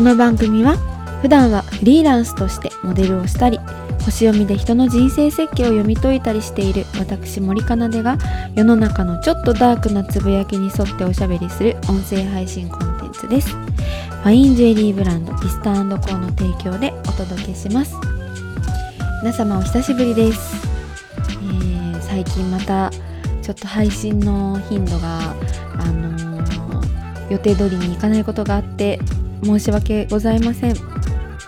この番組は普段はフリーランスとしてモデルをしたり星読みで人の人生設計を読み解いたりしている私森かなでが世の中のちょっとダークなつぶやきに沿っておしゃべりする音声配信コンテンツです。ファインジュエリーブランドピスターコーの提供でお届けします。皆様お久しぶりです、えー、最近またちょっと配信の頻度があのー、予定通りにいかないことがあって申し訳ございません。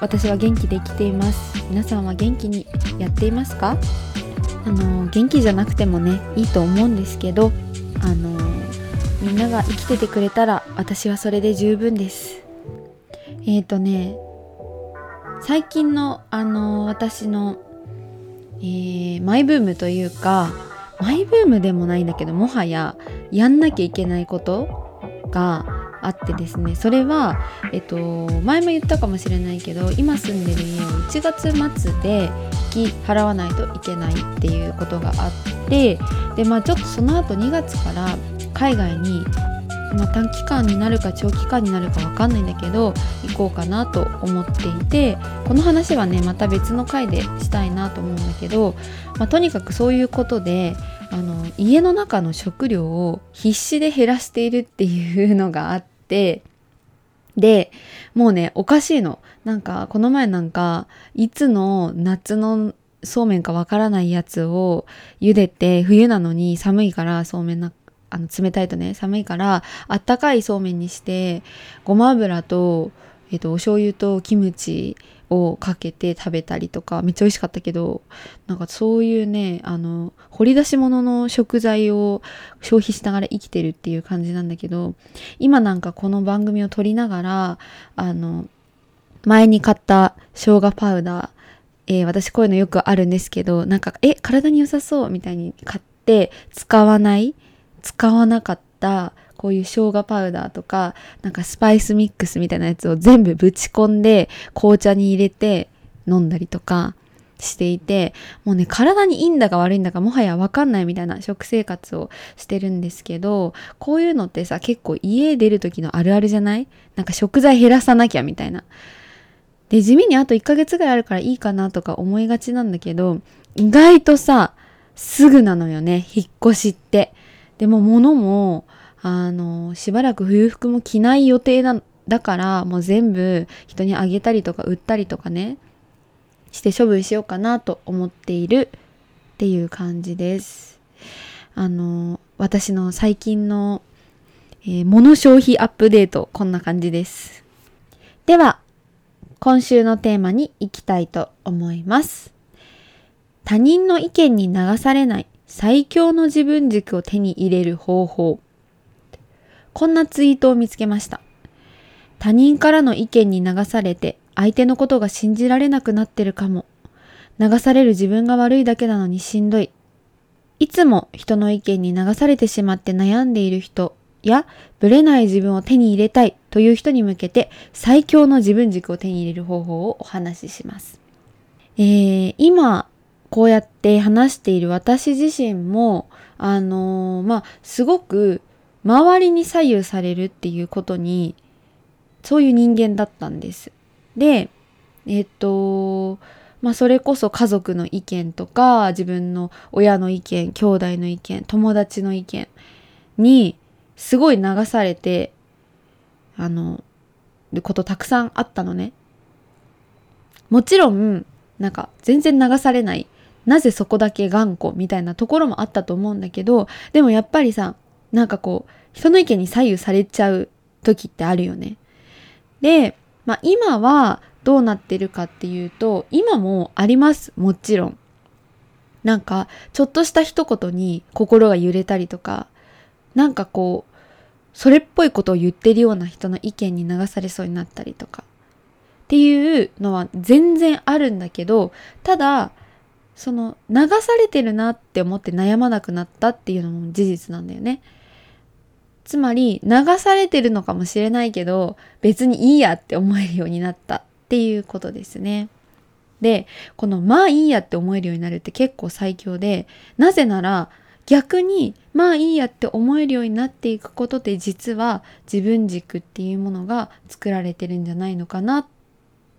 私は元気で生きています。皆さんは元気にやっていますか？あの元気じゃなくてもねいいと思うんですけどあのみんなが生きててくれたら私はそれで十分です。えっ、ー、とね最近のあの私の、えー、マイブームというかマイブームでもないんだけどもはややんなきゃいけないことがあってですねそれは、えっと、前も言ったかもしれないけど今住んでる家を1月末で引き払わないといけないっていうことがあってでまあちょっとその後2月から海外にまあ、短期間になるか長期間になるか分かんないんだけど行こうかなと思っていてこの話はねまた別の回でしたいなと思うんだけど、まあ、とにかくそういうことであの家の中の食料を必死で減らしているっていうのがあってて、で、もうね、おかしいの。なんか、この前なんか、いつの夏のそうめんかわからないやつを茹でて、冬なのに寒いからそうめんな、あの、冷たいとね、寒いから、あったかいそうめんにして、ごま油と、えっ、と、お醤油とキムチをかけて食べたりとかめっちゃ美味しかったけどなんかそういうねあの掘り出し物の食材を消費しながら生きてるっていう感じなんだけど今なんかこの番組を撮りながらあの前に買った生姜パウダーえー、私こういうのよくあるんですけどなんかえ体に良さそうみたいに買って使わない使わなかったこういう生姜パウダーとか、なんかスパイスミックスみたいなやつを全部ぶち込んで紅茶に入れて飲んだりとかしていて、もうね、体にいいんだか悪いんだかもはやわかんないみたいな食生活をしてるんですけど、こういうのってさ、結構家出る時のあるあるじゃない？なんか食材減らさなきゃみたいな。で、地味にあと1ヶ月ぐらいあるからいいかなとか思いがちなんだけど、意外とさ、すぐなのよね、引っ越しって。でも物も、あの、しばらく冬服も着ない予定だだからもう全部人にあげたりとか売ったりとかねして処分しようかなと思っているっていう感じです。あの私の最近の、えー、物消費アップデートこんな感じです。では今週のテーマに行きたいと思います。他人の意見に流されない最強の自分軸を手に入れる方法こんなツイートを見つけました。他人からの意見に流されて相手のことが信じられなくなってるかも。流される自分が悪いだけなのにしんどい。いつも人の意見に流されてしまって悩んでいる人や、ぶれない自分を手に入れたいという人に向けて最強の自分軸を手に入れる方法をお話しします。えー、今、こうやって話している私自身も、あのー、まあ、すごく周りに左右されるっていうことに、そういう人間だったんです。で、えっと、まあそれこそ家族の意見とか、自分の親の意見、兄弟の意見、友達の意見に、すごい流されて、あの、ことたくさんあったのね。もちろん、なんか全然流されない。なぜそこだけ頑固みたいなところもあったと思うんだけど、でもやっぱりさ、なんかこう、人の意見に左右されちゃう時ってあるよね。で、まあ今はどうなってるかっていうと、今もあります。もちろん。なんか、ちょっとした一言に心が揺れたりとか、なんかこう、それっぽいことを言ってるような人の意見に流されそうになったりとか。っていうのは全然あるんだけど、ただ、その流されてるなって思って悩まなくなったっていうのも事実なんだよね。つまり流されてるのかもしれないけど別にいいやって思えるようになったっていうことですね。で、このまあいいやって思えるようになるって結構最強で、なぜなら逆にまあいいやって思えるようになっていくことで実は自分軸っていうものが作られてるんじゃないのかな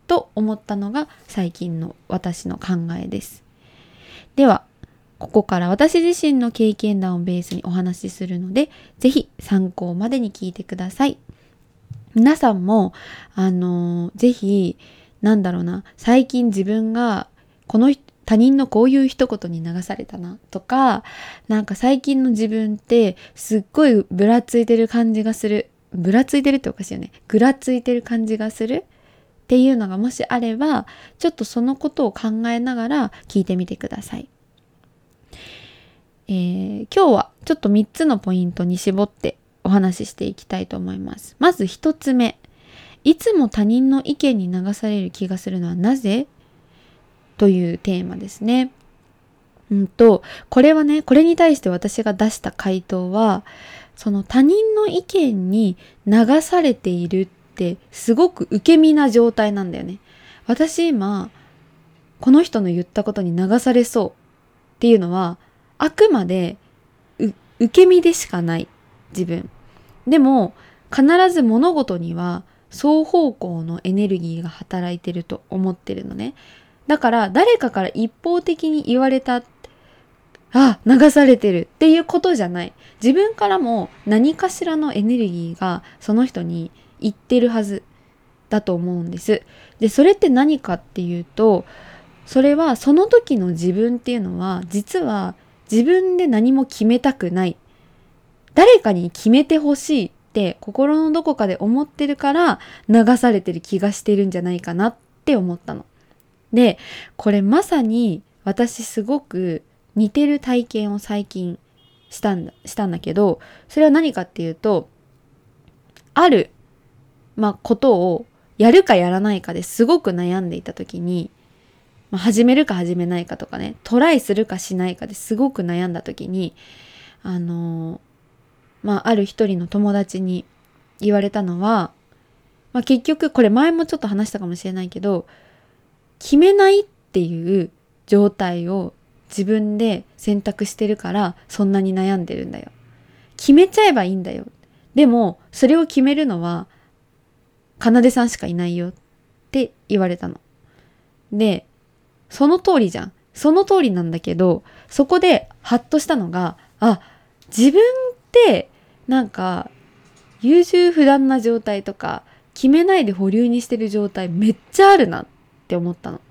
と思ったのが最近の私の考えです。ではここから私自身の経験談をベースにお話しするので、ぜひ参考までに聞いてください。皆さんも、あのー、ぜひ、なんだろうな、最近自分がこの他人のこういう一言に流されたなとか、なんか最近の自分ってすっごいぶらついてる感じがする。ぶらついてるっておかしいよね。ぐらついてる感じがするっていうのがもしあれば、ちょっとそのことを考えながら聞いてみてください。えー、今日はちょっと3つのポイントに絞ってお話ししていきたいと思います。まず1つ目。いつも他人の意見に流される気がするのはなぜ？というテーマですね。うんと、これはね、これに対して私が出した回答は、その他人の意見に流されているってすごく受け身な状態なんだよね。私今、この人の言ったことに流されそうっていうのは、あくまで受け身でしかない自分。でも必ず物事には双方向のエネルギーが働いてると思ってるのね。だから誰かから一方的に言われたあ、流されてるっていうことじゃない。自分からも何かしらのエネルギーがその人に言ってるはずだと思うんです。で、それって何かっていうと、それはその時の自分っていうのは実は自分で何も決めたくない。誰かに決めてほしいって心のどこかで思ってるから流されてる気がしてるんじゃないかなって思ったの。で、これまさに私すごく似てる体験を最近したんだ、したんだけど、それは何かっていうと、ある、まあ、ことをやるかやらないかですごく悩んでいた時に、まあ、始めるか始めないかとかね、トライするかしないかですごく悩んだ時に、あのー、まあ、ある一人の友達に言われたのは、まあ、結局これ前もちょっと話したかもしれないけど、決めないっていう状態を自分で選択してるからそんなに悩んでるんだよ。決めちゃえばいいんだよ。でも、それを決めるのは、かなでさんしかいないよって言われたの。で、その通りじゃん。その通りなんだけど、そこでハッとしたのが、あ、自分ってなんか優柔不断な状態とか決めないで保留にしてる状態めっちゃあるなって思ったの。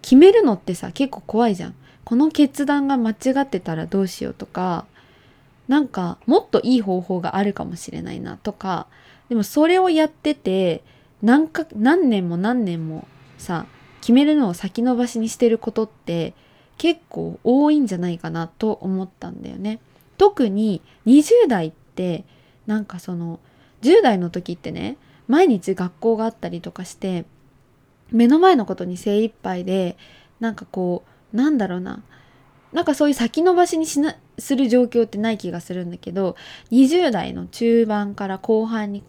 決めるのってさ結構怖いじゃん。この決断が間違ってたらどうしようとかなんかもっといい方法があるかもしれないなとかでもそれをやってて何か何年も何年もさ決めるのを先延ばしにしてることって結構多いんじゃないかなと思ったんだよね。特に20代ってなんかその10代の時ってね毎日学校があったりとかして目の前のことに精一杯でなんかこうなんだろうななんかそういう先延ばしにしなする状況ってない気がするんだけど20代の中盤から後半に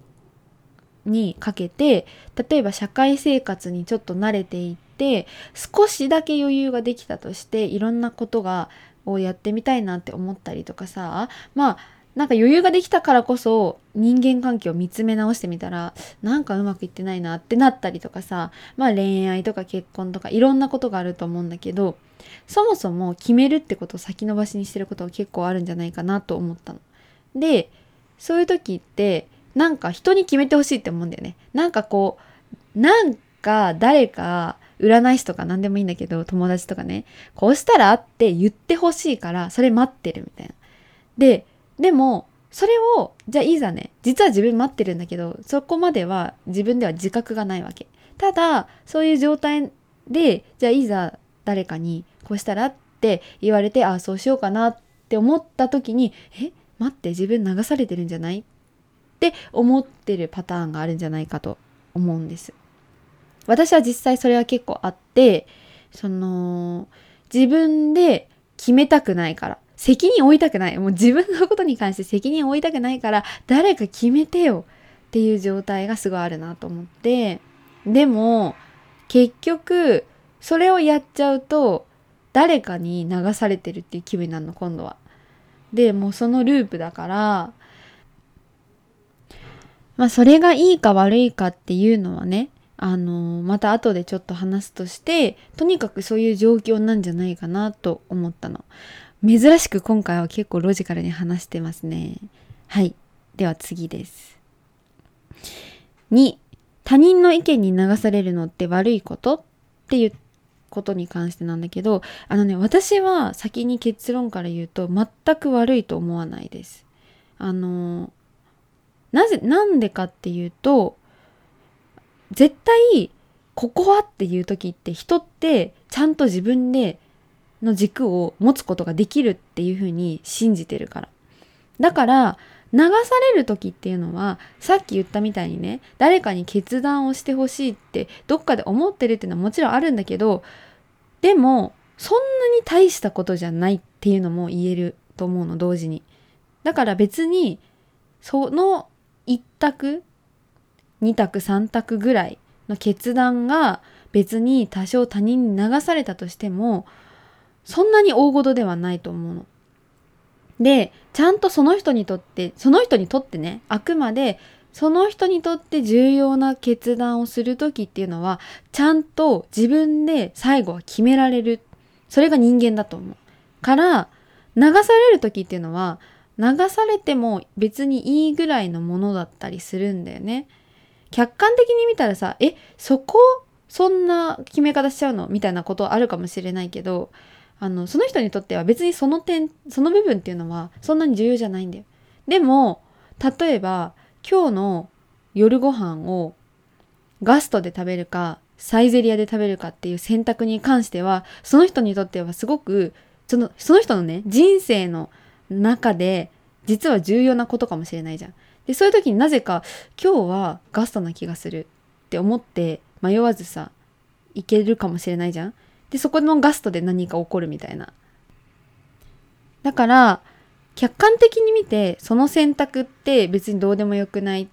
にかけて例えば社会生活にちょっと慣れていっって少しだけ余裕ができたとしていろんなことがをやってみたいなって思ったりとかさまあなんか余裕ができたからこそ人間関係を見つめ直してみたらなんかうまくいってないなってなったりとかさまあ恋愛とか結婚とかいろんなことがあると思うんだけどそもそも決めるってことを先延ばしにしてることが結構あるんじゃないかなと思ったの。でそういう時ってなんか人に決めてほしいって思うんだよね。なんかこうなんか誰か占い師とか何でもいいんだけど、友達とかね、こうしたらって言ってほしいから、それ待ってるみたいな。で、でも、それを、じゃあいざね、実は自分待ってるんだけど、そこまでは自分では自覚がないわけ。ただ、そういう状態で、じゃあいざ誰かにこうしたらって言われて、ああ、そうしようかなって思った時に、え、待って、自分流されてるんじゃない？って思ってるパターンがあるんじゃないかと思うんです。私は実際それは結構あって、その、自分で決めたくないから、責任負いたくない。もう自分のことに関して責任負いたくないから、誰か決めてよっていう状態がすごいあるなと思って、でも、結局、それをやっちゃうと、誰かに流されてるっていう気分になるの今度は。でもうそのループだからまあそれがいいか悪いかっていうのはねあのまた後でちょっと話すとしてとにかくそういう状況なんじゃないかなと思ったの。珍しく今回は結構ロジカルに話してますね。はい。では次です。2他人の意見に流されるのって悪いことっていうことに関してなんだけどあのね私は先に結論から言うと全く悪いと思わないです。あのなぜなんでかっていうと絶対ここはっていう時って人ってちゃんと自分での軸を持つことができるっていうふうに信じてるから。だから流される時っていうのはさっき言ったみたいにね誰かに決断をしてほしいってどっかで思ってるっていうのはもちろんあるんだけどでもそんなに大したことじゃないっていうのも言えると思うの同時に。だから別にその一択2択3択ぐらいの決断が別に多少他人に流されたとしてもそんなに大事ではないと思うの。でちゃんとその人にとってその人にとってねあくまでその人にとって重要な決断をする時っていうのはちゃんと自分で最後は決められるそれが人間だと思うから流される時っていうのは流されても別にいいぐらいのものだったりするんだよね。客観的に見たらさえそこそんな決め方しちゃうのみたいなことあるかもしれないけどあのその人にとっては別にその点その部分っていうのはそんなに重要じゃないんだよ。でも例えば今日の夜ご飯をガストで食べるかサイゼリアで食べるかっていう選択に関してはその人にとってはすごくそのその人のね人生の中で実は重要なことかもしれないじゃん。でそういう時になぜか今日はガストな気がするって思って迷わずさいけるかもしれないじゃん。でそこのガストで何か起こるみたいな。だから客観的に見てその選択って別にどうでもよくないっ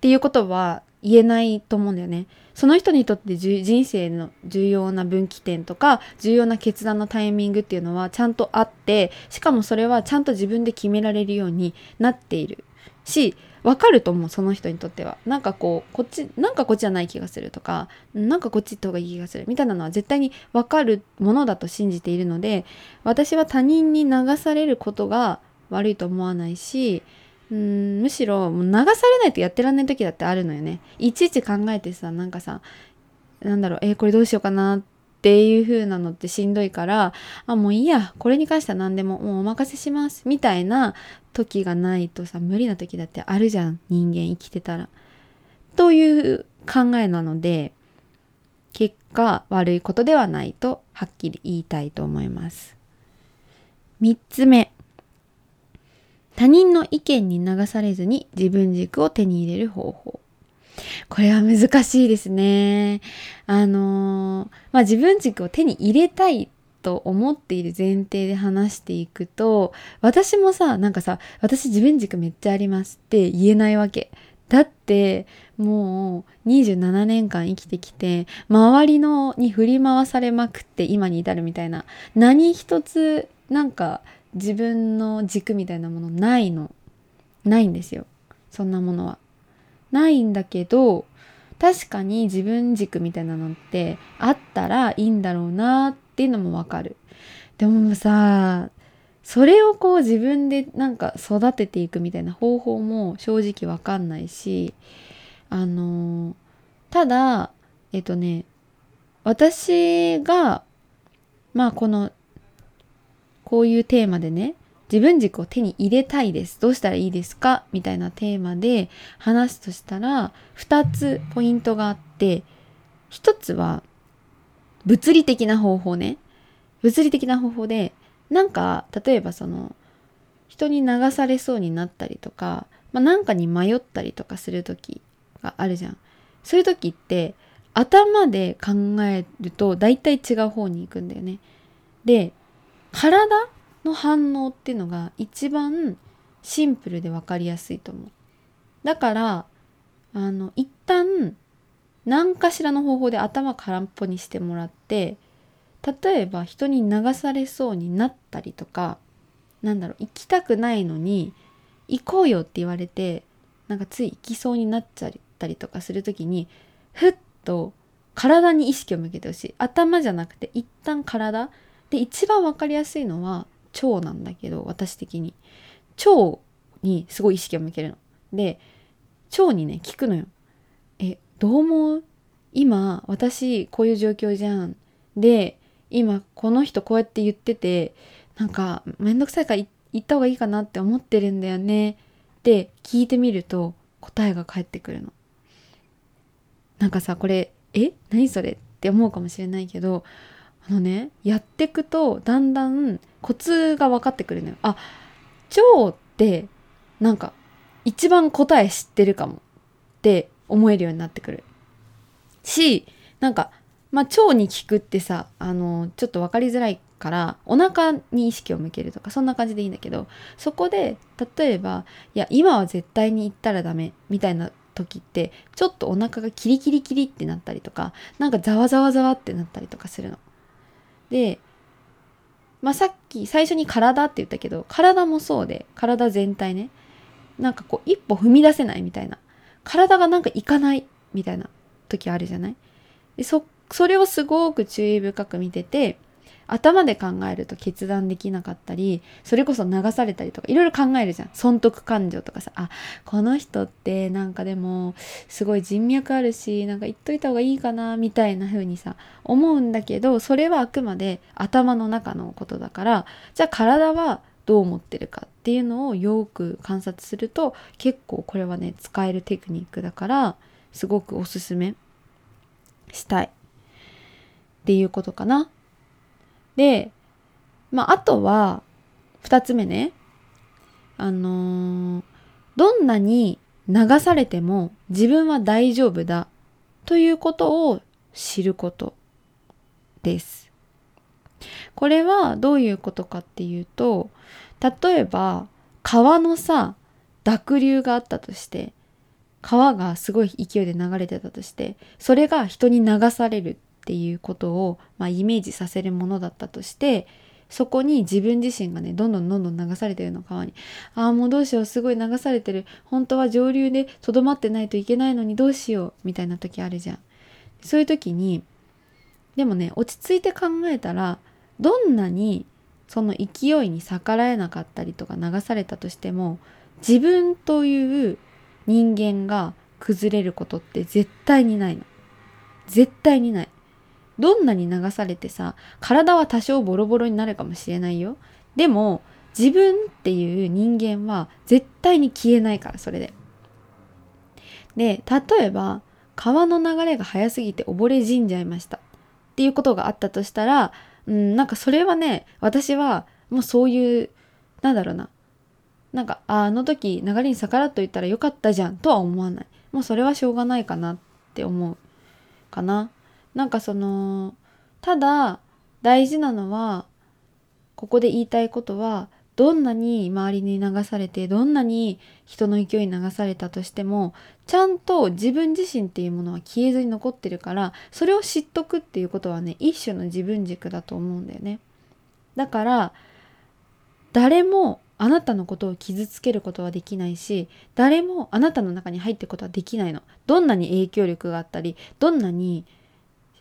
ていうことは言えないと思うんだよね。その人にとって人生の重要な分岐点とか重要な決断のタイミングっていうのはちゃんとあってしかもそれはちゃんと自分で決められるようになっているし分かると思うその人にとっては。なんかこうこっちなんかこっちじゃない気がするとかなんかこっち行った方がいい気がする。みたいなのは絶対に分かるものだと信じているので私は他人に流されることが悪いと思わないしうんむしろ流されないとやってらんない時だってあるのよね。いちいち考えてさなんかさなんだろうえー、これどうしようかなっていう風なのってしんどいからあもういいやこれに関しては何でももうお任せしますみたいな時がないとさ無理な時だってあるじゃん人間生きてたら。という考えなので結果悪いことではないとはっきり言いたいと思います。3つ目他人の意見に流されずに自分軸を手に入れる方法。これは難しいですね。あのー、まあ、自分軸を手に入れたいと思っている前提で話していくと、私もさ、なんかさ、私自分軸めっちゃありますって言えないわけ。だって、もう27年間生きてきて、周りのに振り回されまくって今に至るみたいな、何一つなんか自分の軸みたいなものないの。ないんですよ。そんなものは。ないんだけど確かに自分軸みたいなのってあったらいいんだろうなっていうのもわかる。でもさそれをこう自分でなんか育てていくみたいな方法も正直わかんないしあのただえっとね私がまあこのこういうテーマでね自分軸を手に入れたいです。どうしたらいいですか？みたいなテーマで話すとしたら、2つポイントがあって、1つは物理的な方法ね。物理的な方法で、なんか、例えばその、人に流されそうになったりとか、まあ、なんかに迷ったりとかする時があるじゃん。そういう時って、頭で考えると大体違う方に行くんだよね。で、体の反応っていうのが一番シンプルで分かりやすいと思う。だからあの一旦何かしらの方法で頭空っぽにしてもらって例えば人に流されそうになったりとかなんだろう行きたくないのに行こうよって言われてなんかつい行きそうになっちゃったりとかする時にふっと体に意識を向けてほしい頭じゃなくて一旦体で一番分かりやすいのは腸なんだけど私的に。腸にすごい意識を向けるの。で腸にね聞くのよ。えどう思う？今私こういう状況じゃん。で今この人こうやって言っててなんかめんどくさいから言った方がいいかなって思ってるんだよね。って聞いてみると答えが返ってくるの。なんかさこれえ？何それ？って思うかもしれないけどあのねやってくとだんだんコツが分かってくるのよ。あ腸ってなんか一番答え知ってるかもって思えるようになってくる。しなんかまあ腸に効くってさあのちょっと分かりづらいからお腹に意識を向けるとかそんな感じでいいんだけどそこで例えばいや今は絶対に行ったらダメみたいな時ってちょっとお腹がキリキリキリってなったりとかなんかざわざわざわってなったりとかするの。でまあさっき最初に体って言ったけど体もそうで体全体ね。なんかこう一歩踏み出せないみたいな。体がなんかいかないみたいな時あるじゃない？でそそれをすごく注意深く見てて頭で考えると決断できなかったりそれこそ流されたりとかいろいろ考えるじゃん損得感情とかさあこの人ってなんかでもすごい人脈あるしなんか言っといた方がいいかなみたいな風にさ思うんだけどそれはあくまで頭の中のことだからじゃあ体はどう思ってるかっていうのをよく観察すると結構これはね使えるテクニックだからすごくおすすめしたいっていうことかな。で、まあ、あとは、二つ目ね。あのー、どんなに流されても自分は大丈夫だということを知ることです。これはどういうことかっていうと、例えば川のさ、濁流があったとして、川がすごい勢いで流れてたとして、それが人に流されるっていうことを、まあ、イメージさせるものだったとしてそこに自分自身がねどんどんどんどん流されてるの川に。ああもうどうしようすごい流されてる。本当は上流でとどまってないといけないのにどうしようみたいな時あるじゃん。そういう時にでもね落ち着いて考えたらどんなにその勢いに逆らえなかったりとか流されたとしても自分という人間が崩れることって絶対にないの。絶対にない。どんなに流されてさ体は多少ボロボロになるかもしれないよ。でも自分っていう人間は絶対に消えないからそれで。で例えば川の流れが速すぎて溺れ死んじゃいました。っていうことがあったとしたらうんなんかそれはね私はもうそういうなんだろうな。なんかあの時流れに逆らっといたらよかったじゃんとは思わない。もうそれはしょうがないかなって思うかな。なんかそのただ大事なのはここで言いたいことはどんなに周りに流されてどんなに人の勢いに流されたとしてもちゃんと自分自身っていうものは消えずに残ってるからそれを知っとくっていうことはね一種の自分軸だと思うんだよね。だから誰もあなたのことを傷つけることはできないし誰もあなたの中に入っていくことはできないの。どんなに影響力があったりどんなに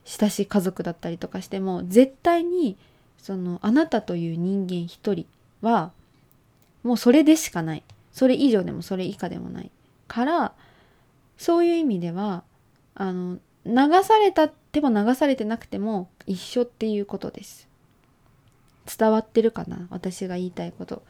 親しい家族だったりとかしても絶対にそのあなたという人間一人はもうそれでしかない。それ以上でもそれ以下でもない。からそういう意味ではあの流されたっても流されてなくても一緒っていうことです。伝わってるかな私が言いたいこと。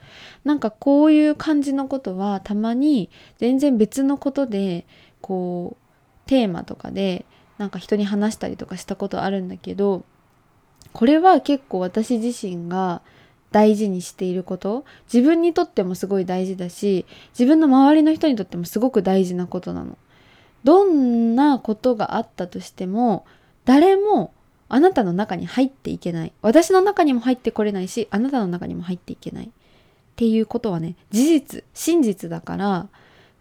なんかこういう感じのことはたまに全然別のことでこうテーマとかでなんか人に話したりとかしたことあるんだけどこれは結構私自身が大事にしていること。自分にとってもすごい大事だし自分の周りの人にとってもすごく大事なことなの。どんなことがあったとしても誰もあなたの中に入っていけない。私の中にも入ってこれないしあなたの中にも入っていけない。っていうことはね事実真実だから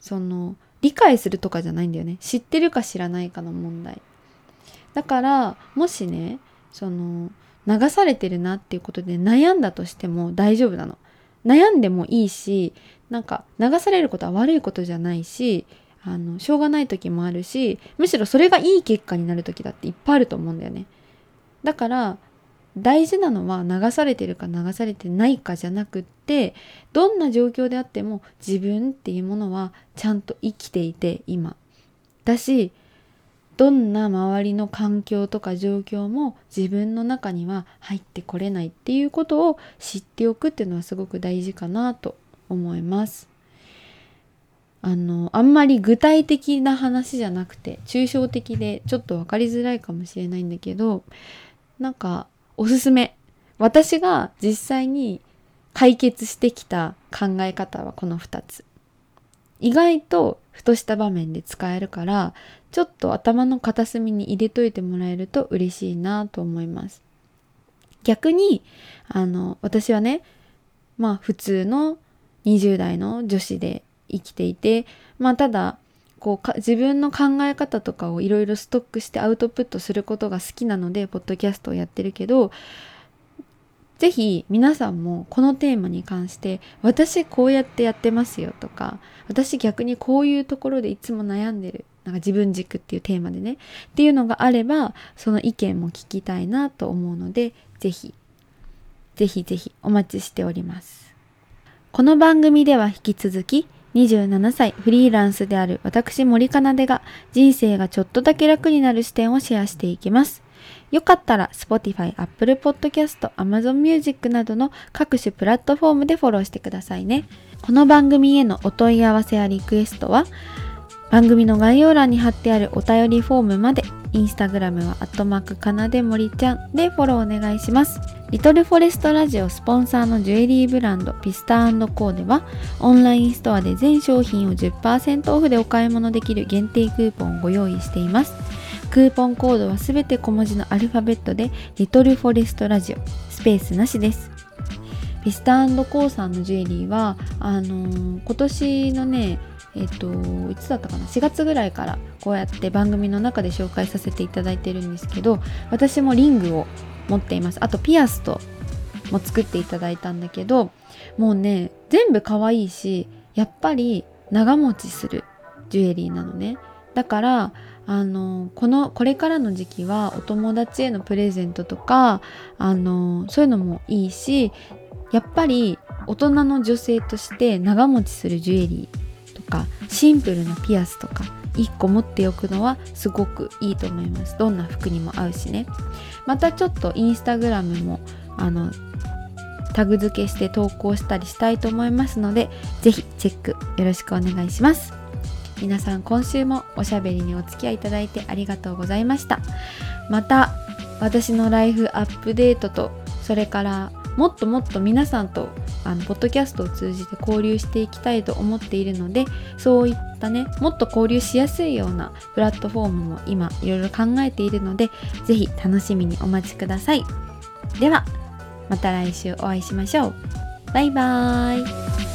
その理解するとかじゃないんだよね。知ってるか知らないかの問題。だからもしねその流されてるなっていうことで悩んだとしても大丈夫なの。悩んでもいいしなんか流されることは悪いことじゃないしあのしょうがない時もあるしむしろそれがいい結果になる時だっていっぱいあると思うんだよね。だから大事なのは流されてるか流されてないかじゃなくってどんな状況であっても自分っていうものはちゃんと生きていて今だしどんな周りの環境とか状況も自分の中には入ってこれないっていうことを知っておくっていうのはすごく大事かなと思います。あのあんまり具体的な話じゃなくて抽象的でちょっと分かりづらいかもしれないんだけどなんかおすすめ私が実際に解決してきた考え方はこの2つ意外とふとした場面で使えるからちょっと頭の片隅に入れといてもらえると嬉しいなと思います。逆にあの私はねまあ普通の20代の女子で生きていてまあただこう自分の考え方とかをいろいろストックしてアウトプットすることが好きなのでポッドキャストをやってるけど是非皆さんもこのテーマに関して私こうやってやってますよとか私逆にこういうところでいつも悩んでるなんか自分軸っていうテーマでねっていうのがあればその意見も聞きたいなと思うので是非是非是非お待ちしておりますこの番組では引き続き27歳フリーランスである私森かなでが人生がちょっとだけ楽になる視点をシェアしていきます。よかったら Spotify、Apple Podcast、Amazon Music などの各種プラットフォームでフォローしてくださいね。この番組へのお問い合わせやリクエストは番組の概要欄に貼ってあるお便りフォームまでインスタグラムはアットマークかなでもりちゃんでフォローお願いします。リトルフォレストラジオスポンサーのジュエリーブランドピスタコーではオンラインストアで全商品を10%オフでお買い物できる限定クーポンをご用意しています。クーポンコードはすべて小文字のアルファベットでリトルフォレストラジオスペースなしです。ピスタコーさんのジュエリーはあのー、今年のねえっ、といつだったかな？4月ぐらいからこうやって番組の中で紹介させていただいてるんですけど私もリングを持っています。あとピアスとも作っていただいたんだけどもうね全部可愛いしやっぱり長持ちするジュエリーなのね。だからあのこのこれからの時期はお友達へのプレゼントとかあのそういうのもいいしやっぱり大人の女性として長持ちするジュエリーかシンプルなピアスとか1個持っておくのはすごくいいと思います。どんな服にも合うしね。またちょっとインスタグラムもあのタグ付けして投稿したりしたいと思いますので是非チェックよろしくお願いします。皆さん今週もおしゃべりにお付き合いいただいてありがとうございました。また私のライフアップデートとそれからもっともっと皆さんとあのポッドキャストを通じて交流していきたいと思っているのでそういったねもっと交流しやすいようなプラットフォームも今いろいろ考えているので是非楽しみにお待ちください。ではまた来週お会いしましょう。バイバーイ。